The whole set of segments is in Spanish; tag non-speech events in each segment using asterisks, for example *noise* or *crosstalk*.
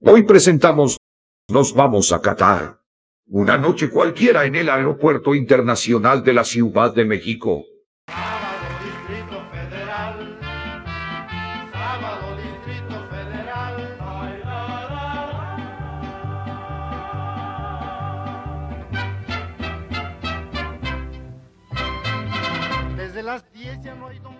Hoy presentamos Nos vamos a Qatar. Una noche cualquiera en el Aeropuerto Internacional de la Ciudad de México. Sábado. Desde las 10 ya no hay parar.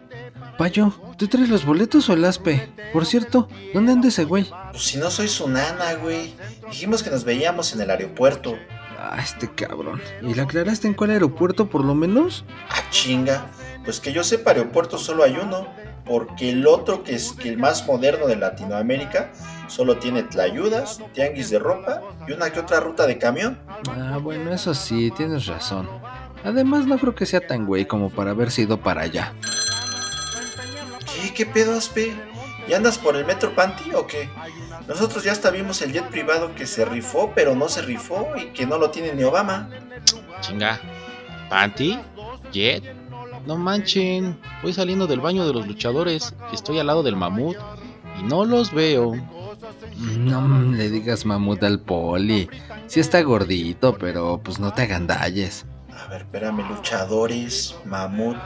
Payo, ¿tú traes los boletos o el aspe? Por cierto, ¿dónde anda ese güey? Pues si no soy su nana, güey. Dijimos que nos veíamos en el aeropuerto. Ah, este cabrón. ¿Y la aclaraste en cuál aeropuerto por lo menos? Ah, chinga. Pues que yo sepa, aeropuerto solo hay uno. Porque el otro, que es que el más moderno de Latinoamérica, solo tiene tlayudas, tianguis de ropa y una que otra ruta de camión. Ah, bueno, eso sí, tienes razón. Además, no creo que sea tan güey como para haber sido para allá. ¿Qué? ¿Qué pedo, Aspe? ¿Y andas por el Metro Panty o qué? Nosotros ya hasta vimos el jet privado que se rifó, pero no se rifó y que no lo tiene ni Obama. Chinga. ¿Panty? ¿Jet? No manchen. Voy saliendo del baño de los luchadores. Estoy al lado del mamut. Y no los veo. No le digas mamut al poli. Sí está gordito, pero pues no te agandalles. A ver, espérame, luchadores, mamut.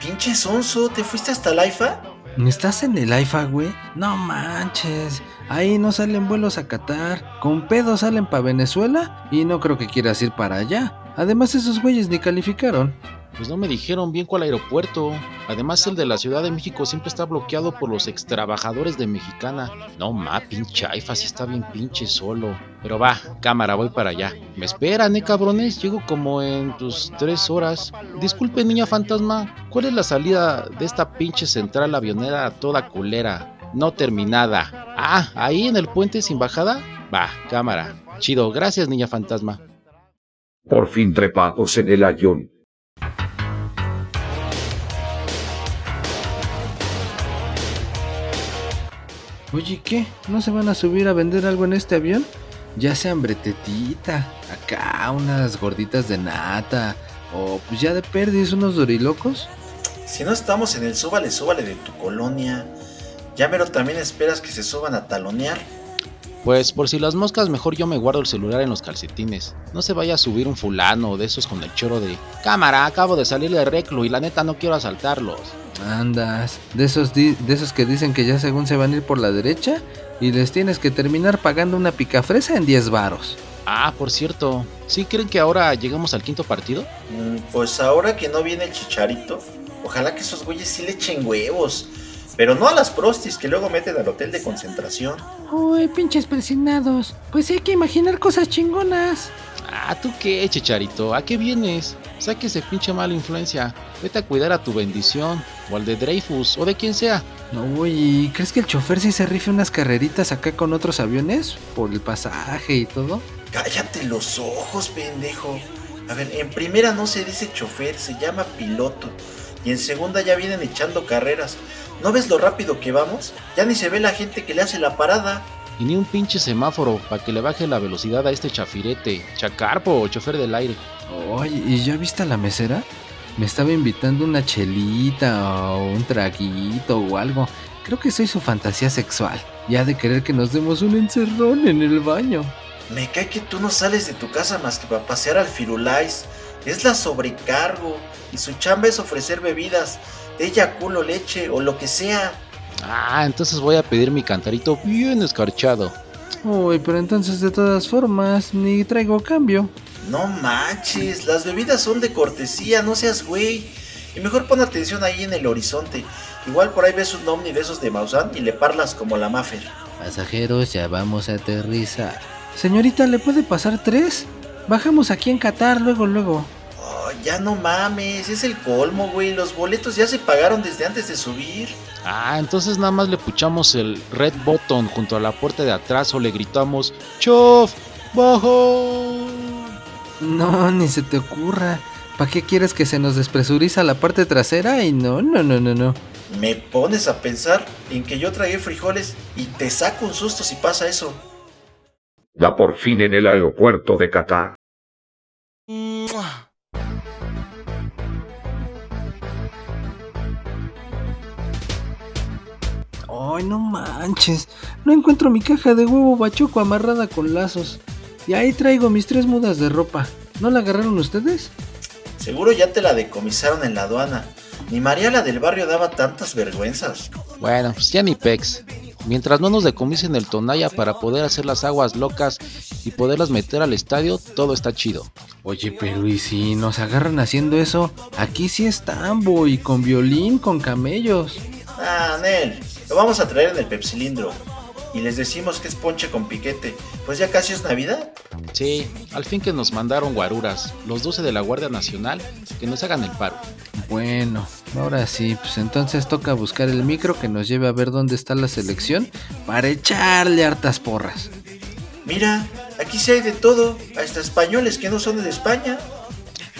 Pinche sonso, ¿te fuiste hasta la IFA? ¿Estás en el AIFA, güey? No manches. Ahí no salen vuelos a Qatar. Con pedo salen para Venezuela y no creo que quieras ir para allá. Además, esos güeyes ni calificaron. Pues no me dijeron bien cuál aeropuerto. Además, el de la Ciudad de México siempre está bloqueado por los extrabajadores de Mexicana. No ma, pinche AIFA, sí está bien pinche solo. Pero va, cámara, voy para allá. Me esperan, eh, cabrones. Llego como en tus tres horas. Disculpe, niña fantasma. ¿Cuál es la salida de esta pinche central avionera toda culera? No terminada. Ah, ahí en el puente sin bajada. Va, cámara. Chido, gracias, niña fantasma. Por fin trepados en el avión. Oye, ¿qué? ¿No se van a subir a vender algo en este avión? Ya sea hambretetita, acá unas gorditas de nata, o pues ya de perdis unos dorilocos. Si no estamos en el súbale, súbale de tu colonia. Ya mero también esperas que se suban a talonear. Pues por si las moscas, mejor yo me guardo el celular en los calcetines. No se vaya a subir un fulano de esos con el choro de cámara, acabo de salir de reclo y la neta no quiero asaltarlos. Andas, de esos, di- de esos que dicen que ya según se van a ir por la derecha y les tienes que terminar pagando una picafresa en 10 varos. Ah, por cierto, ¿sí creen que ahora llegamos al quinto partido? Mm, Pues ahora que no viene el chicharito, ojalá que esos güeyes sí le echen huevos. Pero no a las prostis que luego meten al hotel de concentración. Uy, pinches presinados. Pues hay que imaginar cosas chingonas. Ah, ¿tú qué, chicharito? ¿A qué vienes? Sáquese pinche mala influencia. Vete a cuidar a tu bendición, o al de Dreyfus, o de quien sea. No, ¿y crees que el chofer sí se rife unas carreritas acá con otros aviones? Por el pasaje y todo. Cállate los ojos, pendejo. A ver, en primera no se dice chofer, se llama piloto. Y en segunda ya vienen echando carreras. ¿No ves lo rápido que vamos? Ya ni se ve la gente que le hace la parada. Y ni un pinche semáforo para que le baje la velocidad a este chafirete, chacarpo o chofer del aire. Oye, ¿y ya viste a la mesera? Me estaba invitando una chelita o un traguito o algo. Creo que soy su fantasía sexual. Ya de querer que nos demos un encerrón en el baño. Me cae que tú no sales de tu casa más que para pasear al Firulais. Es la sobrecargo. Y su chamba es ofrecer bebidas. De ella culo, leche o lo que sea. Ah, entonces voy a pedir mi cantarito bien escarchado. Uy, pero entonces de todas formas, ni traigo cambio. No manches, las bebidas son de cortesía, no seas güey. Y mejor pon atención ahí en el horizonte. Igual por ahí ves un ovni de esos de Maussan y le parlas como la Maffer. Pasajeros, ya vamos a aterrizar. Señorita, ¿le puede pasar tres? Bajamos aquí en Qatar luego, luego. Oh, ya no mames, es el colmo, güey. Los boletos ya se pagaron desde antes de subir. Ah, entonces nada más le puchamos el red button junto a la puerta de atrás o le gritamos ¡Chof! ¡Bajo! No, ni se te ocurra. ¿Para qué quieres que se nos despresuriza la parte trasera? Y no, no, no, no, no. Me pones a pensar en que yo tragué frijoles y te saco un susto si pasa eso. Ya por fin en el aeropuerto de Qatar. Ay, no manches. No encuentro mi caja de huevo bachoco amarrada con lazos. Y ahí traigo mis tres mudas de ropa. ¿No la agarraron ustedes? Seguro ya te la decomisaron en la aduana. Ni María la del barrio daba tantas vergüenzas. Bueno, pues ya ni pex. Mientras no nos decomisen el Tonaya para poder hacer las aguas locas y poderlas meter al estadio, todo está chido. Oye, pero ¿y si nos agarran haciendo eso? Aquí sí es tambo y con violín, con camellos. Ah, Nel, lo vamos a traer en el pepsilindro. Y les decimos que es ponche con piquete. Pues ya casi es Navidad. Sí, al fin que nos mandaron guaruras, los 12 de la Guardia Nacional, que nos hagan el paro. Bueno, ahora sí, pues entonces toca buscar el micro que nos lleve a ver dónde está la selección para echarle hartas porras. Mira, aquí sí hay de todo. Hasta españoles que no son de España.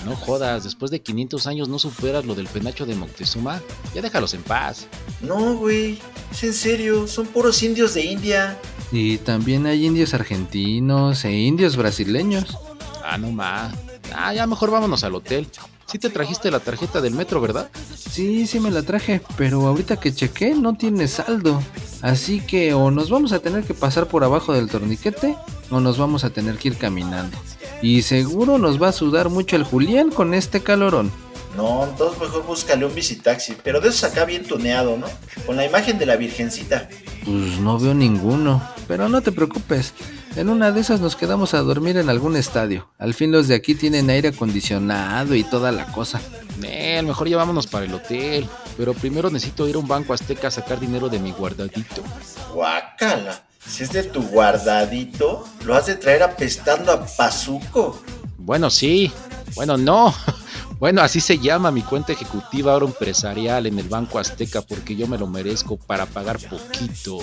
No jodas, después de 500 años no superas lo del penacho de Moctezuma. Ya déjalos en paz. No, güey. Es en serio. Son puros indios de India. Y también hay indios argentinos e indios brasileños. Ah, no más. Ah, ya mejor vámonos al hotel. Sí te trajiste la tarjeta del metro, ¿verdad? Sí, sí me la traje, pero ahorita que chequé no tiene saldo. Así que o nos vamos a tener que pasar por abajo del torniquete o nos vamos a tener que ir caminando. Y seguro nos va a sudar mucho el Julián con este calorón. No, entonces mejor búscale un visitaxi. Pero de esos acá bien tuneado, ¿no? Con la imagen de la Virgencita. Pues no veo ninguno, pero no te preocupes. En una de esas nos quedamos a dormir en algún estadio. Al fin los de aquí tienen aire acondicionado y toda la cosa. Eh, mejor ya vámonos para el hotel. Pero primero necesito ir a un banco azteca a sacar dinero de mi guardadito. Guácala. Si es de tu guardadito, lo has de traer apestando a Pazuco. Bueno, sí. Bueno, no. *laughs* Bueno, así se llama mi cuenta ejecutiva ahora empresarial en el Banco Azteca porque yo me lo merezco para pagar poquito.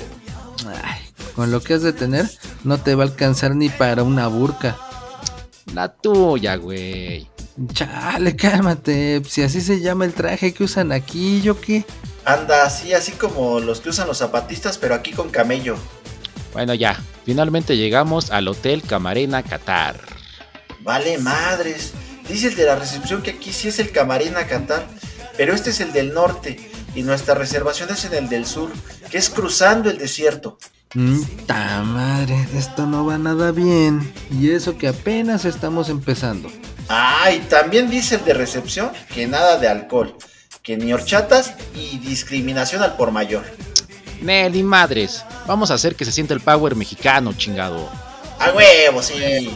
Ay, con lo que has de tener, no te va a alcanzar ni para una burca. La tuya, güey. Chale, cálmate. Si así se llama el traje que usan aquí, ¿yo qué? Anda, así, así como los que usan los zapatistas, pero aquí con camello. Bueno, ya. Finalmente llegamos al Hotel Camarena Qatar. Vale, madres. Dice el de la recepción que aquí sí es el Camarena Qatar, pero este es el del norte y nuestra reservación es en el del sur, que es cruzando el desierto. Mm, ta madre, esto no va nada bien. Y eso que apenas estamos empezando. Ah, y también dice el de recepción que nada de alcohol, que ni horchatas y discriminación al por mayor. Nelly madres, vamos a hacer que se sienta el power mexicano, chingado. ¡A huevo, sí!